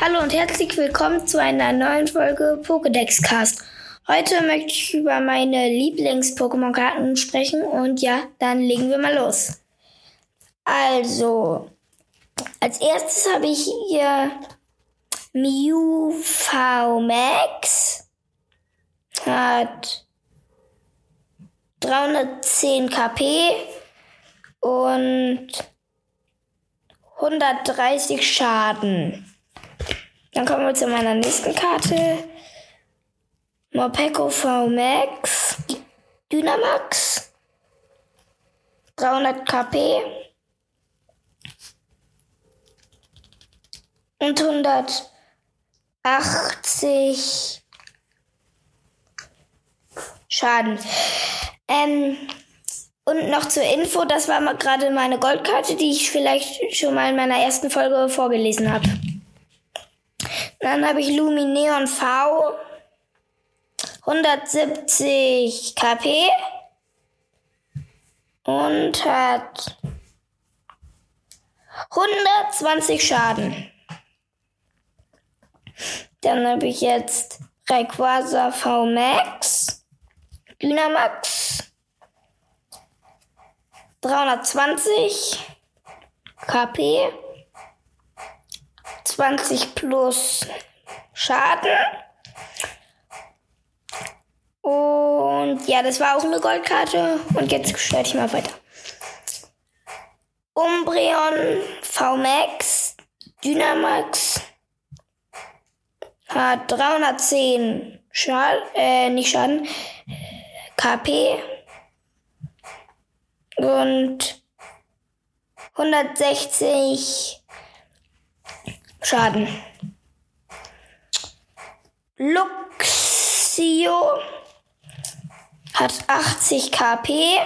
Hallo und herzlich willkommen zu einer neuen Folge Pokédex Cast. Heute möchte ich über meine Lieblings-Pokémon-Karten sprechen und ja, dann legen wir mal los. Also, als erstes habe ich hier Mew V Max. Hat 310 KP und 130 Schaden. Dann kommen wir zu meiner nächsten Karte. Morpeko V Max. Dynamax. 300 KP. Und 180 Schaden. Ähm, und noch zur Info, das war gerade meine Goldkarte, die ich vielleicht schon mal in meiner ersten Folge vorgelesen habe. Dann habe ich Lumineon V. 170 KP. Und hat 120 Schaden. Dann habe ich jetzt Rayquaza V Max. Dynamax. 320 KP. 20 plus Schaden. Und ja, das war auch eine Goldkarte. Und jetzt starte ich mal weiter. Umbreon VMAX Dynamax hat 310 Schaden, äh, nicht Schaden, KP und 160 Schaden. Luxio hat 80 KP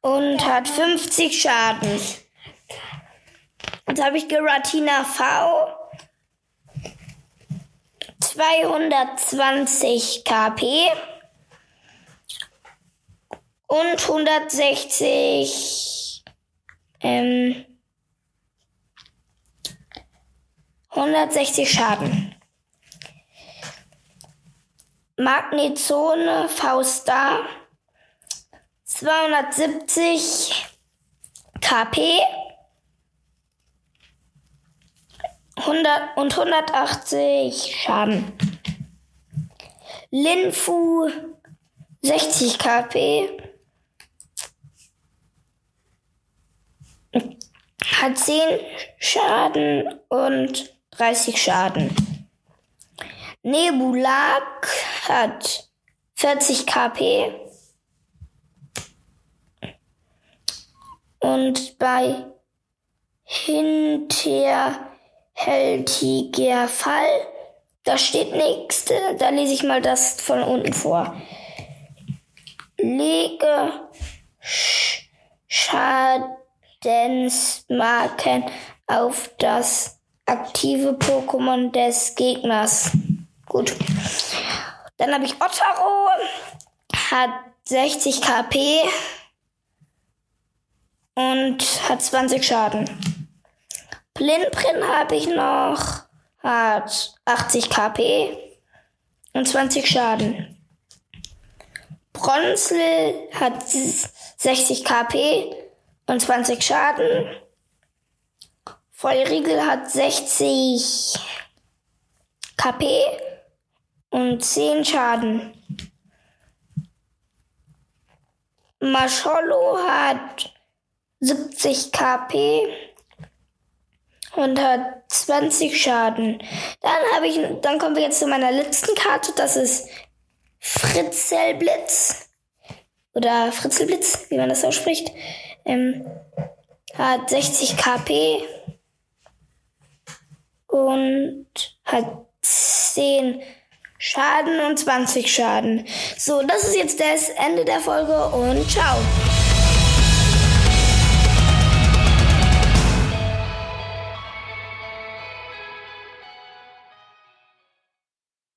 und hat 50 Schaden. Jetzt habe ich Geratina V. 220 KP und 160 ähm, 160 Schaden. Magnezone V-Star 270 KP 100 und 180 Schaden. Linfu 60 KP hat 10 Schaden und 30 Schaden. Nebulak hat 40 KP. Und bei hinterhältiger Fall, da steht nichts. Da lese ich mal das von unten vor. Lege Schadensmarken auf das aktive Pokémon des Gegners. Gut. Dann habe ich Ottaro, hat 60 KP und hat 20 Schaden. Plinprin habe ich noch, hat 80 KP und 20 Schaden. Bronzel hat 60 KP und 20 Schaden. Vollriegel hat 60 KP und 10 Schaden. Mascholo hat 70 KP und hat 20 Schaden. Dann habe ich, dann kommen wir jetzt zu meiner letzten Karte. Das ist Fritzelblitz oder Fritzelblitz, wie man das ausspricht. Ähm, hat 60 KP und hat 10 Schaden und 20 Schaden. So, das ist jetzt das Ende der Folge und ciao.